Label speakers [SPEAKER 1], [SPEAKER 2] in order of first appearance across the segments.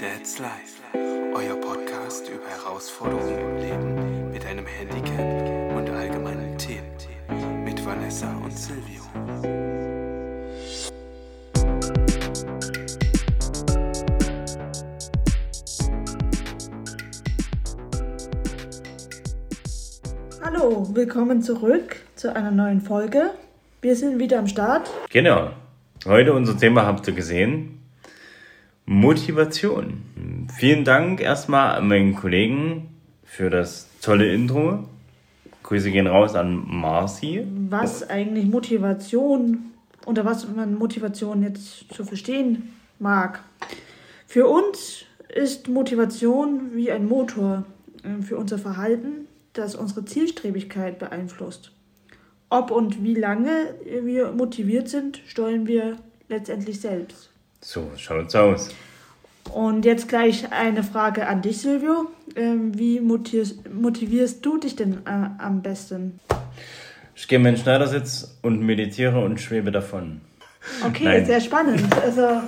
[SPEAKER 1] That's Life, euer Podcast über Herausforderungen im Leben mit einem Handicap und allgemeinen Themen mit Vanessa und Silvio.
[SPEAKER 2] Hallo, willkommen zurück zu einer neuen Folge. Wir sind wieder am Start.
[SPEAKER 3] Genau. Heute unser Thema habt ihr gesehen. Motivation. Vielen Dank erstmal an meinen Kollegen für das tolle Intro. Grüße gehen raus an Marci.
[SPEAKER 2] Was eigentlich Motivation oder was man Motivation jetzt zu verstehen mag. Für uns ist Motivation wie ein Motor äh, für unser Verhalten, das unsere Zielstrebigkeit beeinflusst. Ob und wie lange wir motiviert sind, steuern wir letztendlich selbst.
[SPEAKER 3] So schaut's aus.
[SPEAKER 2] Und jetzt gleich eine Frage an dich, Silvio. Ähm, Wie motivierst, motivierst du dich denn äh, am besten?
[SPEAKER 3] Ich gehe in meinen Schneidersitz und meditiere und schwebe davon.
[SPEAKER 2] Okay,
[SPEAKER 3] Nein.
[SPEAKER 2] sehr spannend. Also,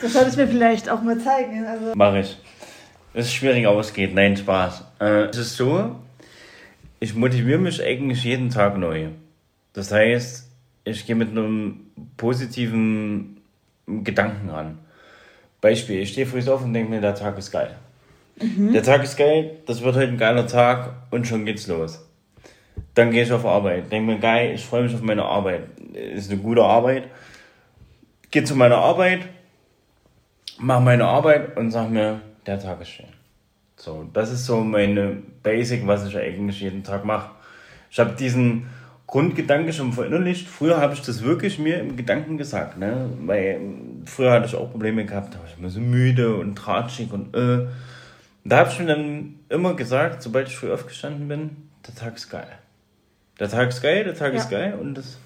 [SPEAKER 2] das solltest du mir vielleicht auch mal zeigen. Also,
[SPEAKER 3] Mache ich. Es ist schwierig, aber es geht. Nein, Spaß. Äh, es ist so, ich motiviere mich eigentlich jeden Tag neu. Das heißt, ich gehe mit einem positiven Gedanken ran. Beispiel, ich stehe früh auf und denke mir, der Tag ist geil. Der Tag ist geil, das wird heute ein geiler Tag und schon geht's los. Dann gehe ich auf Arbeit, denke mir, geil, ich freue mich auf meine Arbeit. Ist eine gute Arbeit. Gehe zu meiner Arbeit, mache meine Arbeit und sag mir, der Tag ist schön. So, das ist so meine Basic, was ich eigentlich jeden Tag mache. Ich habe diesen Grundgedanke schon verinnerlicht. Früher habe ich das wirklich mir im Gedanken gesagt, ne? Weil früher hatte ich auch Probleme gehabt, da war ich immer so müde und tratschig und äh. Da habe ich mir dann immer gesagt, sobald ich früh aufgestanden bin, der Tag ist geil. Der Tag ist geil, der Tag
[SPEAKER 2] Ja.
[SPEAKER 3] ist geil und das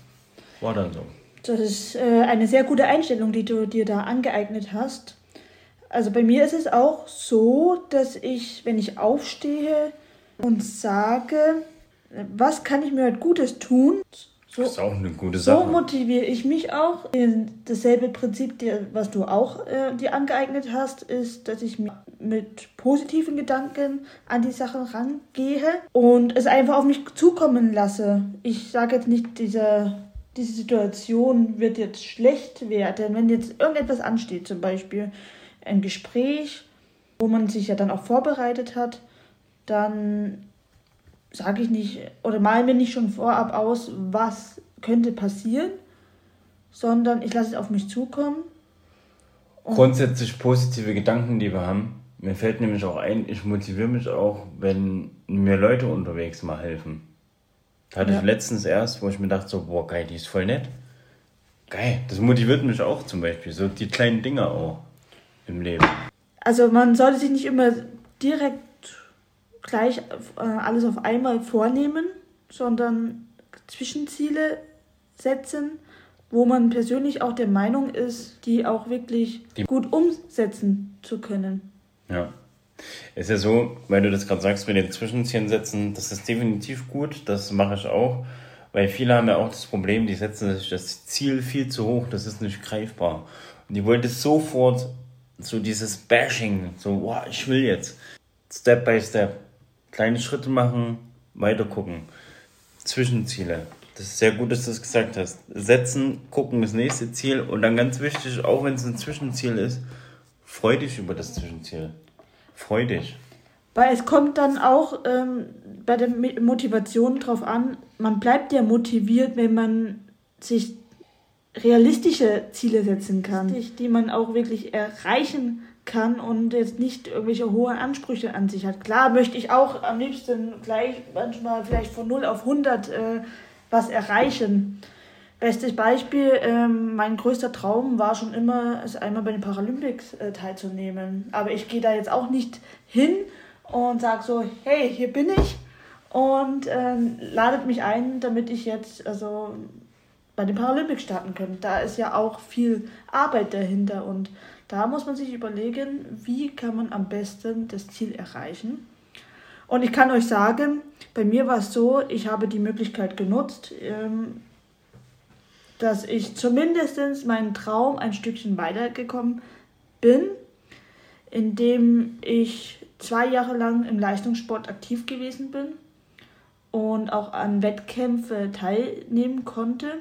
[SPEAKER 3] war dann so.
[SPEAKER 2] das ist äh, eine sehr gute Einstellung, die du dir da angeeignet hast. Also bei mir ist es auch so, dass ich, wenn ich aufstehe und sage, was kann ich mir heute Gutes tun, so,
[SPEAKER 3] Das ist auch eine gute
[SPEAKER 2] So
[SPEAKER 3] Sache.
[SPEAKER 2] motiviere ich mich auch. Dasselbe Prinzip, was du auch äh, dir angeeignet hast, ist, dass ich mit positiven Gedanken an die Sachen rangehe und es einfach auf mich zukommen lasse. Ich sage jetzt nicht, dieser, diese Situation wird jetzt schlecht werden, wenn jetzt irgendetwas ansteht, zum Beispiel ein Gespräch, wo man sich ja dann auch vorbereitet hat, dann sage ich nicht oder mal mir nicht schon vorab aus, was könnte passieren, sondern ich lasse es auf mich zukommen.
[SPEAKER 3] Grundsätzlich positive Gedanken, die wir haben. Mir fällt nämlich auch ein, ich motiviere mich auch, wenn mir Leute unterwegs mal helfen. Hatte
[SPEAKER 2] Ja.
[SPEAKER 3] ich letztens erst, wo ich mir dachte, so, boah, geil, die ist voll nett. Geil, das motiviert mich auch zum Beispiel. So die kleinen Dinge auch im Leben.
[SPEAKER 2] Also man sollte sich nicht immer direkt gleich äh, alles auf einmal vornehmen, sondern Zwischenziele setzen, wo man persönlich auch der Meinung ist, die auch wirklich
[SPEAKER 3] Die-
[SPEAKER 2] gut umsetzen zu können.
[SPEAKER 3] Ja. Ist ja so, weil du das gerade sagst mit den Zwischenzielen setzen, das ist definitiv gut, das mache ich auch. Weil viele haben ja auch das Problem, die setzen sich das Ziel viel zu hoch, das ist nicht greifbar. Und die das sofort, so dieses Bashing, so, wow, ich will jetzt. Step by Step. Kleine Schritte machen, weiter gucken. Zwischenziele. Das ist sehr gut, dass du das gesagt hast. Setzen, gucken, das nächste Ziel und dann ganz wichtig, auch wenn es ein Zwischenziel ist, freu dich über das Zwischenziel. Freu dich.
[SPEAKER 2] Weil es kommt dann auch ähm, bei der Motivation drauf an, man bleibt ja motiviert, wenn man sich realistische Ziele setzen kann, die man auch wirklich erreichen kann und jetzt nicht irgendwelche hohe Ansprüche an sich hat. Klar möchte ich auch am liebsten gleich manchmal vielleicht von 0 auf 100 äh, was erreichen. Bestes Beispiel, ähm, mein größter Traum war schon immer, es einmal bei den Paralympics äh, teilzunehmen. Aber ich gehe da jetzt auch nicht hin und sage so, hey, hier bin ich und ähm, ladet mich ein, damit ich jetzt also bei den Paralympics starten kann. Da ist ja auch viel Arbeit dahinter und da muss man sich überlegen, wie kann man am besten das Ziel erreichen. Und ich kann euch sagen, bei mir war es so, ich habe die Möglichkeit genutzt, ähm, dass ich zumindest meinen Traum ein Stückchen weitergekommen bin. indem ich zwei Jahre lang im Leistungssport aktiv gewesen bin und auch an Wettkämpfe teilnehmen konnte.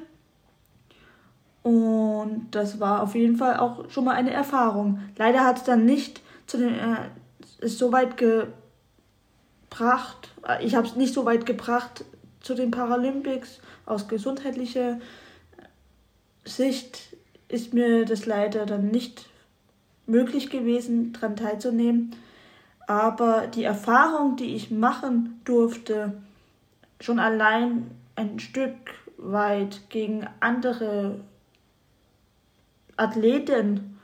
[SPEAKER 2] Und das war auf jeden Fall auch schon mal eine Erfahrung. Leider hat es dann nicht zu den, äh, ist so weit gebracht, ich habe es nicht so weit gebracht zu den Paralympics aus gesundheitlicher Sicht ist mir das leider dann nicht möglich gewesen, daran teilzunehmen. Aber die Erfahrung, die ich machen durfte, schon allein ein Stück weit gegen andere Athleten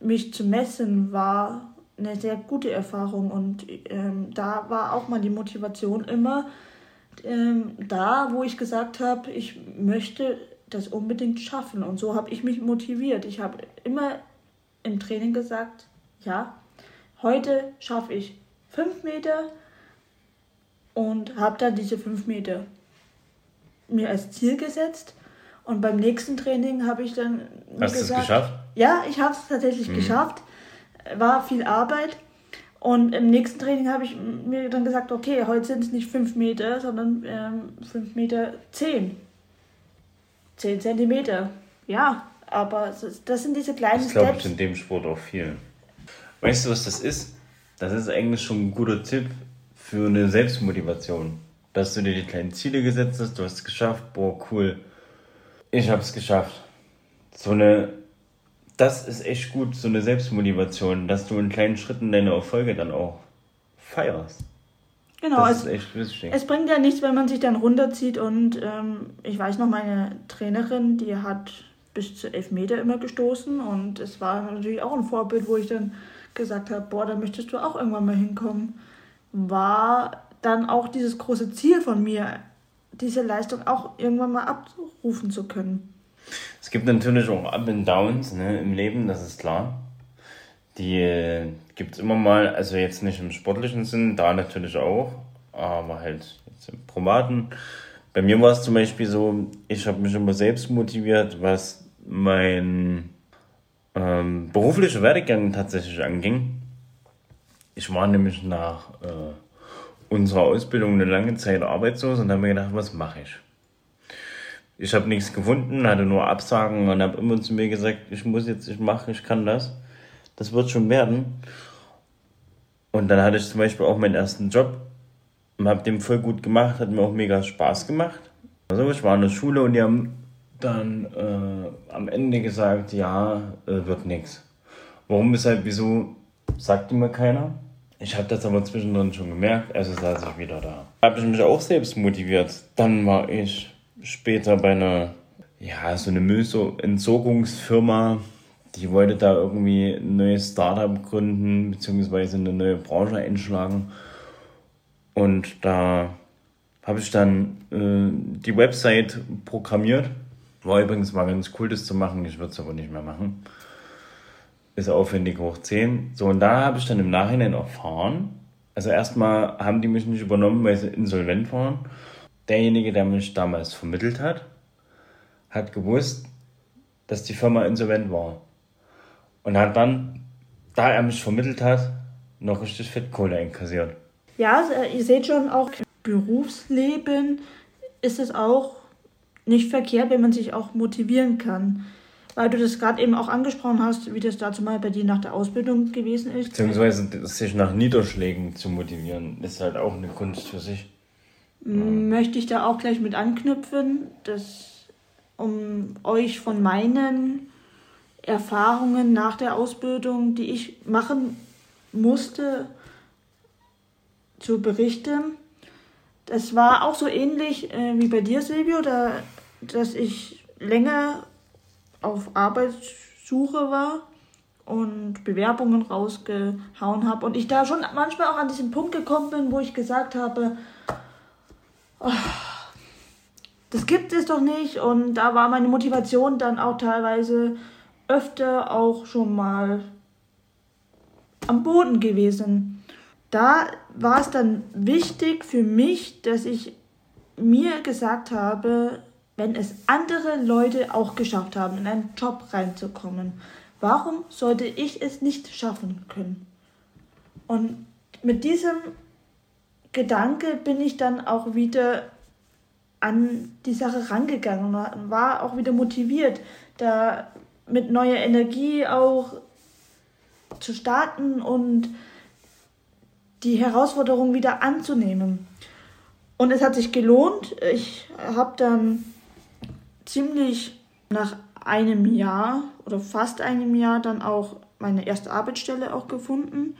[SPEAKER 2] mich zu messen, war eine sehr gute Erfahrung. Und ähm, da war auch mal die Motivation immer ähm, da, wo ich gesagt habe, ich möchte das unbedingt schaffen. Und so habe ich mich motiviert. Ich habe immer im Training gesagt, ja, heute schaffe ich fünf Meter und habe dann diese fünf Meter mir als Ziel gesetzt. Und beim nächsten Training habe ich dann
[SPEAKER 3] Hast du es geschafft?
[SPEAKER 2] Ja, ich habe es tatsächlich mhm. geschafft. War viel Arbeit. Und im nächsten Training habe ich mir dann gesagt, okay, heute sind es nicht fünf Meter, sondern ähm, fünf Meter zehn. 10 Zentimeter. Ja, aber das sind diese kleinen
[SPEAKER 3] Das glaube ich in dem Sport auch viel. Weißt du, was das ist? Das ist eigentlich schon ein guter Tipp für eine Selbstmotivation. Dass du dir die kleinen Ziele gesetzt hast, du hast es geschafft, boah, cool. Ich habe es geschafft. So eine, das ist echt gut, so eine Selbstmotivation, dass du in kleinen Schritten deine Erfolge dann auch feierst.
[SPEAKER 2] Genau, das es, ist echt wichtig. es bringt ja nichts, wenn man sich dann runterzieht und ähm, ich weiß noch, meine Trainerin, die hat bis zu elf Meter immer gestoßen und es war natürlich auch ein Vorbild, wo ich dann gesagt habe, boah, da möchtest du auch irgendwann mal hinkommen. War dann auch dieses große Ziel von mir, diese Leistung auch irgendwann mal abrufen zu können.
[SPEAKER 3] Es gibt natürlich auch Up and Downs ne, im Leben, das ist klar. Die äh, gibt es immer mal, also jetzt nicht im sportlichen Sinn, da natürlich auch, aber halt jetzt im privaten. Bei mir war es zum Beispiel so, ich habe mich immer selbst motiviert, was mein ähm, beruflicher Werdegang tatsächlich anging. Ich war nämlich nach äh, unserer Ausbildung eine lange Zeit arbeitslos und habe mir gedacht, was mache ich? Ich habe nichts gefunden, hatte nur Absagen und habe immer zu mir gesagt, ich muss jetzt, ich mache, ich kann das das wird schon werden. Und dann hatte ich zum Beispiel auch meinen ersten Job und habe den voll gut gemacht, hat mir auch mega Spaß gemacht. Also ich war in der Schule und die haben dann äh, am Ende gesagt, ja, äh, wird nichts. Warum, weshalb, wieso, sagte mir keiner. Ich habe das aber zwischendrin schon gemerkt, also saß ich wieder da. Habe ich mich auch selbst motiviert. Dann war ich später bei einer, ja, so eine Müllentsorgungsfirma die wollte da irgendwie ein neues Startup gründen, beziehungsweise eine neue Branche einschlagen. Und da habe ich dann äh, die Website programmiert. War übrigens mal ganz cool, das zu machen. Ich würde es aber nicht mehr machen. Ist aufwendig hoch 10. So, und da habe ich dann im Nachhinein erfahren. Also erstmal haben die mich nicht übernommen, weil sie insolvent waren. Derjenige, der mich damals vermittelt hat, hat gewusst, dass die Firma insolvent war. Und hat dann, da er mich vermittelt hat, noch richtig Fettkohle einkassiert.
[SPEAKER 2] Ja, äh, ihr seht schon, auch Berufsleben ist es auch nicht verkehrt, wenn man sich auch motivieren kann. Weil du das gerade eben auch angesprochen hast, wie das dazu mal bei dir nach der Ausbildung gewesen ist.
[SPEAKER 3] Beziehungsweise sich nach Niederschlägen zu motivieren, ist halt auch eine Kunst für sich.
[SPEAKER 2] Möchte ich da auch gleich mit anknüpfen, dass um euch von meinen Erfahrungen nach der Ausbildung, die ich machen musste, zu berichten. Das war auch so ähnlich äh, wie bei dir, Silvio, da, dass ich länger auf Arbeitssuche war und Bewerbungen rausgehauen habe und ich da schon manchmal auch an diesen Punkt gekommen bin, wo ich gesagt habe, oh, das gibt es doch nicht und da war meine Motivation dann auch teilweise öfter auch schon mal am Boden gewesen. Da war es dann wichtig für mich, dass ich mir gesagt habe, wenn es andere Leute auch geschafft haben, in einen Job reinzukommen, Warum sollte ich es nicht schaffen können? Und mit diesem Gedanke bin ich dann auch wieder an die Sache rangegangen und war auch wieder motiviert, da mit neuer Energie auch zu starten und die Herausforderung wieder anzunehmen. Und es hat sich gelohnt. Ich habe dann ziemlich nach einem Jahr oder fast einem Jahr dann auch meine erste Arbeitsstelle auch gefunden.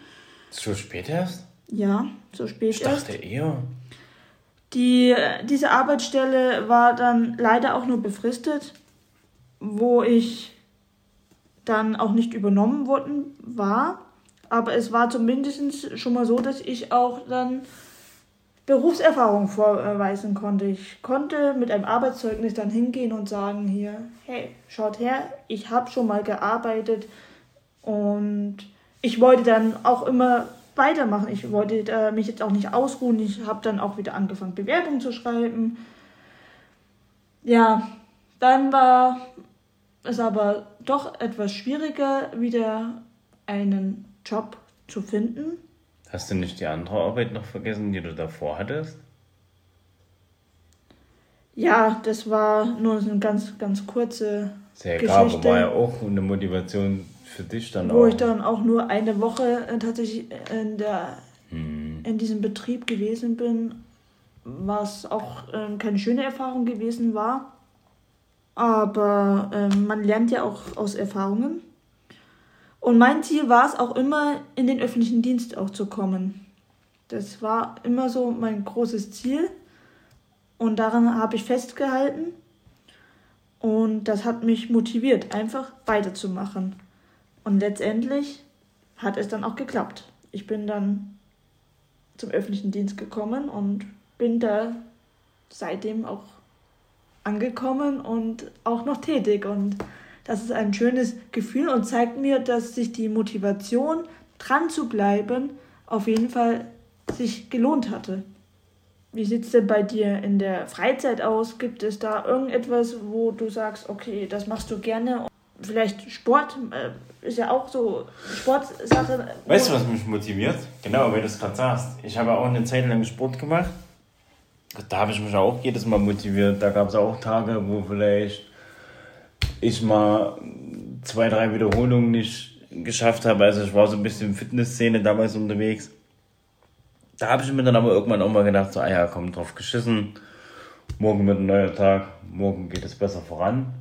[SPEAKER 3] So spät erst?
[SPEAKER 2] Ja, so spät
[SPEAKER 3] ich erst. Ich dachte eher.
[SPEAKER 2] Die, diese Arbeitsstelle war dann leider auch nur befristet, wo ich dann auch nicht übernommen worden war. Aber es war zumindest schon mal so, dass ich auch dann Berufserfahrung vorweisen konnte. Ich konnte mit einem Arbeitszeugnis dann hingehen und sagen hier, hey, schaut her, ich habe schon mal gearbeitet und ich wollte dann auch immer weitermachen. Ich wollte äh, mich jetzt auch nicht ausruhen. Ich habe dann auch wieder angefangen, Bewerbungen zu schreiben. Ja, dann war es aber doch etwas schwieriger, wieder einen Job zu finden.
[SPEAKER 3] Hast du nicht die andere Arbeit noch vergessen, die du davor hattest?
[SPEAKER 2] Ja, das war nur eine ganz, ganz kurze
[SPEAKER 3] Sehr Geschichte. war ja auch eine Motivation für dich dann
[SPEAKER 2] wo auch. Wo ich dann auch nur eine Woche äh, tatsächlich in, der, hm. in diesem Betrieb gewesen bin, was auch äh, keine schöne Erfahrung gewesen war. Aber äh, man lernt ja auch aus Erfahrungen. Und mein Ziel war es auch immer, in den öffentlichen Dienst auch zu kommen. Das war immer so mein großes Ziel. Und daran habe ich festgehalten. Und das hat mich motiviert, einfach weiterzumachen. Und letztendlich hat es dann auch geklappt. Ich bin dann zum öffentlichen Dienst gekommen und bin da seitdem auch angekommen und auch noch tätig. Und das ist ein schönes Gefühl und zeigt mir, dass sich die Motivation, dran zu bleiben, auf jeden Fall sich gelohnt hatte. Wie sieht es denn bei dir in der Freizeit aus? Gibt es da irgendetwas, wo du sagst, okay, das machst du gerne? Vielleicht Sport äh, ist ja auch so Sportsache.
[SPEAKER 3] Weißt du, was mich motiviert? Genau, weil du es gerade sagst. Ich habe auch eine Zeit lang Sport gemacht. Da habe ich mich auch jedes Mal motiviert. Da gab es auch Tage, wo vielleicht ich mal zwei, drei Wiederholungen nicht geschafft habe. Also ich war so ein bisschen Fitnessszene damals unterwegs. Da habe ich mir dann aber irgendwann auch mal gedacht, so, ah ja, komm, drauf geschissen. Morgen wird ein neuer Tag, morgen geht es besser voran.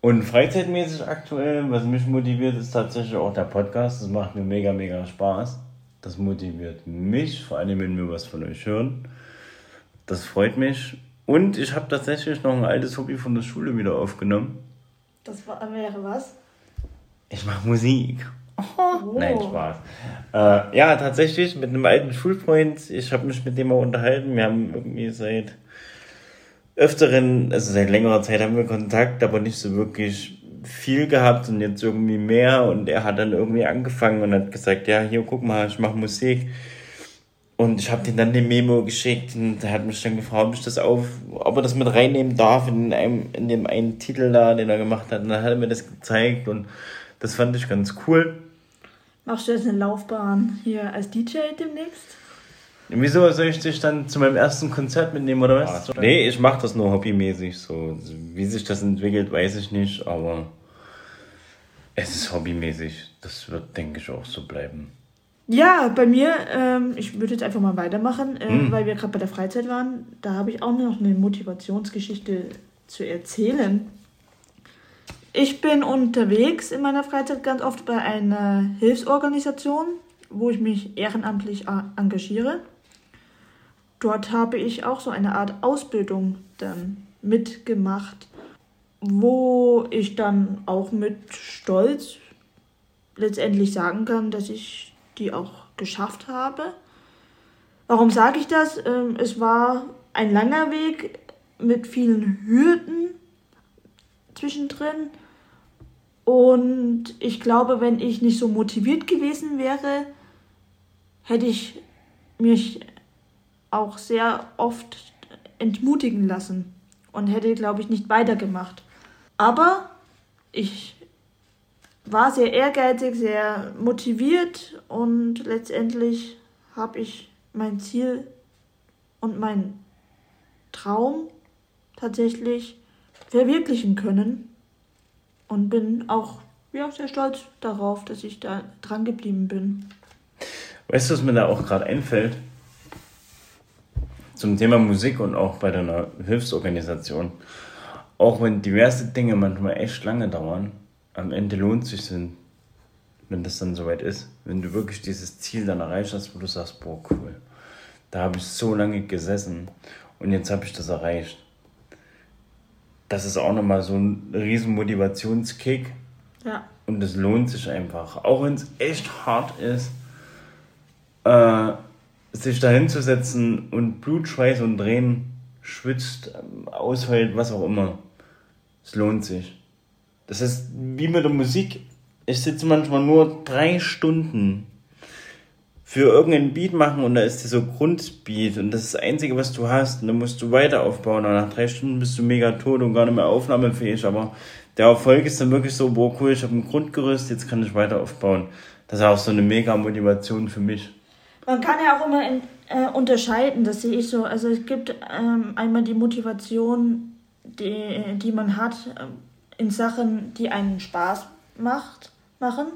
[SPEAKER 3] Und freizeitmäßig aktuell, was mich motiviert, ist tatsächlich auch der Podcast. Das macht mir mega, mega Spaß. Das motiviert mich, vor allem wenn wir was von euch hören. Das freut mich. Und ich habe tatsächlich noch ein altes Hobby von der Schule wieder aufgenommen.
[SPEAKER 2] Das war, wäre was?
[SPEAKER 3] Ich mache Musik. Oh. Nein, Spaß. Äh, ja, tatsächlich mit einem alten Schulfreund. Ich habe mich mit dem mal unterhalten. Wir haben irgendwie seit öfteren, also seit längerer Zeit haben wir Kontakt, aber nicht so wirklich viel gehabt und jetzt irgendwie mehr. Und er hat dann irgendwie angefangen und hat gesagt, ja, hier, guck mal, ich mache Musik. Und ich habe den dann eine Memo geschickt und er hat mich dann gefragt, ob ich das auf, ob er das mit reinnehmen darf in einem, in dem einen Titel da, den er gemacht hat. Und dann hat er mir das gezeigt und das fand ich ganz cool.
[SPEAKER 2] Machst du jetzt eine Laufbahn hier als DJ demnächst?
[SPEAKER 3] Wieso soll ich dich dann zu meinem ersten Konzert mitnehmen oder was? Ah, nee, ich mache das nur hobbymäßig so. Wie sich das entwickelt, weiß ich nicht, aber es ist hobbymäßig. Das wird, denke ich, auch so bleiben.
[SPEAKER 2] Ja, bei mir, ähm, ich würde jetzt einfach mal weitermachen, äh, hm. weil wir gerade bei der Freizeit waren. Da habe ich auch noch eine Motivationsgeschichte zu erzählen. Ich bin unterwegs in meiner Freizeit ganz oft bei einer Hilfsorganisation, wo ich mich ehrenamtlich engagiere. Dort habe ich auch so eine Art Ausbildung dann mitgemacht, wo ich dann auch mit Stolz letztendlich sagen kann, dass ich die auch geschafft habe. Warum sage ich das? Ähm, es war ein langer Weg mit vielen Hürden zwischendrin. Und ich glaube, wenn ich nicht so motiviert gewesen wäre, hätte ich mich auch sehr oft entmutigen lassen und hätte, glaube ich, nicht weitergemacht. Aber ich war sehr ehrgeizig, sehr motiviert und letztendlich habe ich mein Ziel und mein Traum tatsächlich verwirklichen können und bin auch ja, sehr stolz darauf, dass ich da dran geblieben bin.
[SPEAKER 3] Weißt du, was mir da auch gerade einfällt? Zum Thema Musik und auch bei deiner Hilfsorganisation. Auch wenn diverse Dinge manchmal echt lange dauern, am Ende lohnt sich, wenn das dann soweit ist. Wenn du wirklich dieses Ziel dann erreicht hast, wo du sagst, boah, cool. Da habe ich so lange gesessen und jetzt habe ich das erreicht. Das ist auch nochmal so ein riesen Motivationskick. Ja. Und es lohnt sich einfach. Auch wenn es echt hart ist, äh, sich da hinzusetzen und Blut, Schweiß und Tränen schwitzt, ausheult, was auch immer. Es lohnt sich. Das ist wie mit der Musik. Ich sitze manchmal nur drei Stunden für irgendeinen Beat machen und da ist dieser Grundbeat und das ist das Einzige, was du hast und dann musst du weiter aufbauen und nach drei Stunden bist du mega tot und gar nicht mehr aufnahmefähig, aber der Erfolg ist dann wirklich so, boah cool, ich habe ein Grundgerüst, jetzt kann ich weiter aufbauen. Das ist auch so eine mega Motivation für mich.
[SPEAKER 2] Man kann ja auch immer in, äh, unterscheiden, das sehe ich so. Also es gibt ähm, einmal die Motivation, die, die man hat äh, in Sachen, die einen Spaß macht, machen,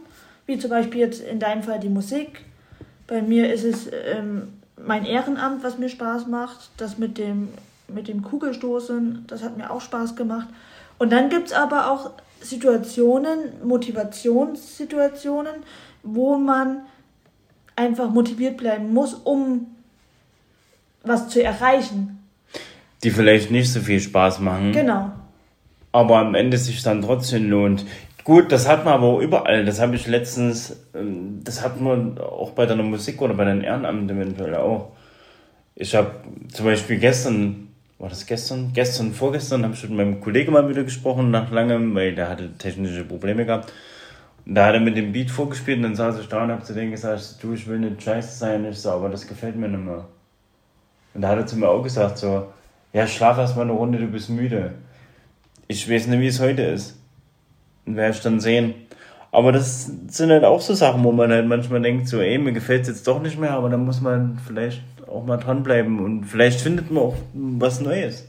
[SPEAKER 2] wie zum Beispiel jetzt in deinem Fall die Musik bei mir ist es ähm, mein Ehrenamt, was mir Spaß macht. Das mit dem, mit dem Kugelstoßen, das hat mir auch Spaß gemacht. Und dann gibt es aber auch Situationen, Motivationssituationen, wo man einfach motiviert bleiben muss, um was zu erreichen.
[SPEAKER 3] Die vielleicht nicht so viel Spaß machen. Genau. Aber am Ende sich dann trotzdem lohnt. Gut, das hat man aber überall. Das habe ich letztens, ähm, das hat man auch bei deiner Musik oder bei deinen Ehrenamten eventuell auch. Ich habe zum Beispiel gestern, war das gestern? Gestern, vorgestern habe ich mit meinem Kollegen mal wieder gesprochen, nach langem, weil der hatte technische Probleme gehabt. Und da hat er mit dem Beat vorgespielt und dann saß ich da und habe zu denen gesagt, du, ich will nicht scheiße sein. Ich so, aber das gefällt mir nicht mehr. Und da hat er zu mir auch gesagt so, ja, schlaf erst mal eine Runde, du bist müde. Ich weiß nicht, wie es heute ist werde ich dann sehen. Aber das sind halt auch so Sachen, wo man halt manchmal denkt, so, ey, mir gefällt es jetzt doch nicht mehr, aber dann muss man vielleicht auch mal dranbleiben und vielleicht findet man auch was Neues.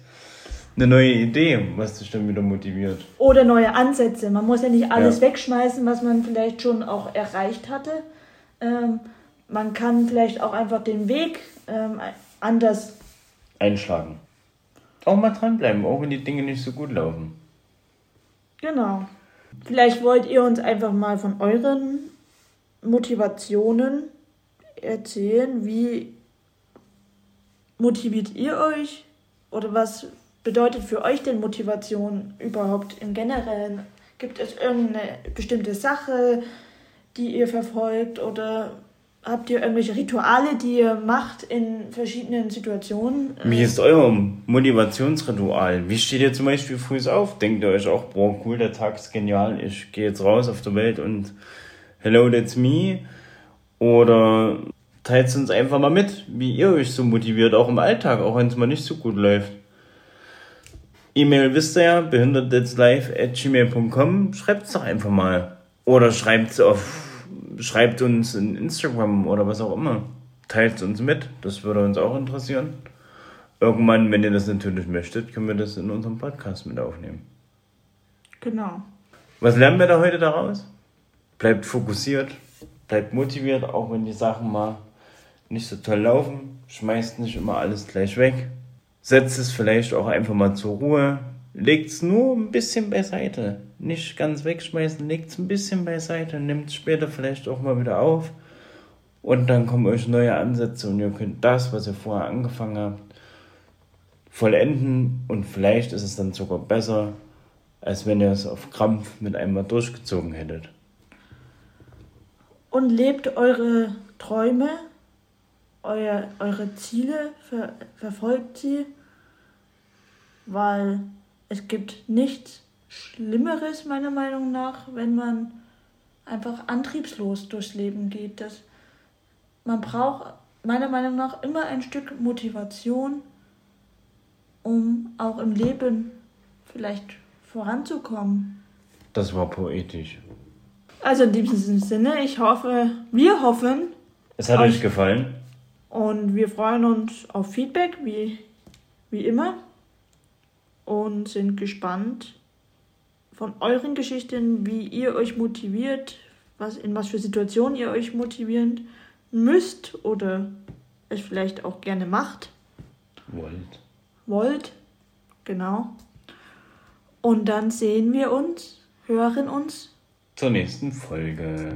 [SPEAKER 3] Eine neue Idee, was dich dann wieder motiviert.
[SPEAKER 2] Oder neue Ansätze. Man muss ja nicht alles ja. wegschmeißen, was man vielleicht schon auch erreicht hatte. Ähm, man kann vielleicht auch einfach den Weg ähm, anders
[SPEAKER 3] einschlagen. Auch mal dranbleiben, auch wenn die Dinge nicht so gut laufen.
[SPEAKER 2] Genau. Vielleicht wollt ihr uns einfach mal von euren Motivationen erzählen. Wie motiviert ihr euch? Oder was bedeutet für euch denn Motivation überhaupt im Generellen? Gibt es irgendeine bestimmte Sache, die ihr verfolgt? Oder habt ihr irgendwelche Rituale, die ihr macht in verschiedenen Situationen?
[SPEAKER 3] Wie ist euer Motivationsritual? Wie steht ihr zum Beispiel früh auf? Denkt ihr euch auch, boah, cool, der Tag ist genial, ich gehe jetzt raus auf der Welt und hello, that's me? Oder teilt es uns einfach mal mit, wie ihr euch so motiviert, auch im Alltag, auch wenn es mal nicht so gut läuft. E-Mail wisst ihr ja, behindertetslive at gmail.com. Schreibt es doch einfach mal. Oder schreibt es auf schreibt uns in Instagram oder was auch immer. Teilt es uns mit, das würde uns auch interessieren. Irgendwann, wenn ihr das natürlich möchtet, können wir das in unserem Podcast mit aufnehmen. Genau. Was lernen wir da heute daraus? Bleibt fokussiert, bleibt motiviert, auch wenn die Sachen mal nicht so toll laufen. Schmeißt nicht immer alles gleich weg. Setzt es vielleicht auch einfach mal zur Ruhe. Legt es nur ein bisschen beiseite. Nicht ganz wegschmeißen, legt es ein bisschen beiseite, nimmt es später vielleicht auch mal wieder auf. Und dann kommen euch neue Ansätze und ihr könnt das, was ihr vorher angefangen habt, vollenden. Und vielleicht ist es dann sogar besser, als wenn ihr es auf Krampf mit einmal durchgezogen hättet.
[SPEAKER 2] Und lebt eure Träume, euer, eure Ziele, ver, verfolgt sie, weil es gibt nichts Schlimmeres, meiner Meinung nach, wenn man einfach antriebslos durchs Leben geht. Das, man braucht meiner Meinung nach immer ein Stück Motivation, um auch im Leben vielleicht voranzukommen.
[SPEAKER 3] Das war poetisch.
[SPEAKER 2] Also in diesem Sinne, ich hoffe, wir hoffen.
[SPEAKER 3] Es hat euch gefallen.
[SPEAKER 2] Und wir freuen uns auf Feedback, wie, wie immer. Und sind gespannt von euren Geschichten, wie ihr euch motiviert, was, in was für Situationen ihr euch motivieren müsst oder es vielleicht auch gerne macht.
[SPEAKER 3] Wollt.
[SPEAKER 2] Wollt, genau. Und dann sehen wir uns, hören uns
[SPEAKER 3] zur nächsten Folge.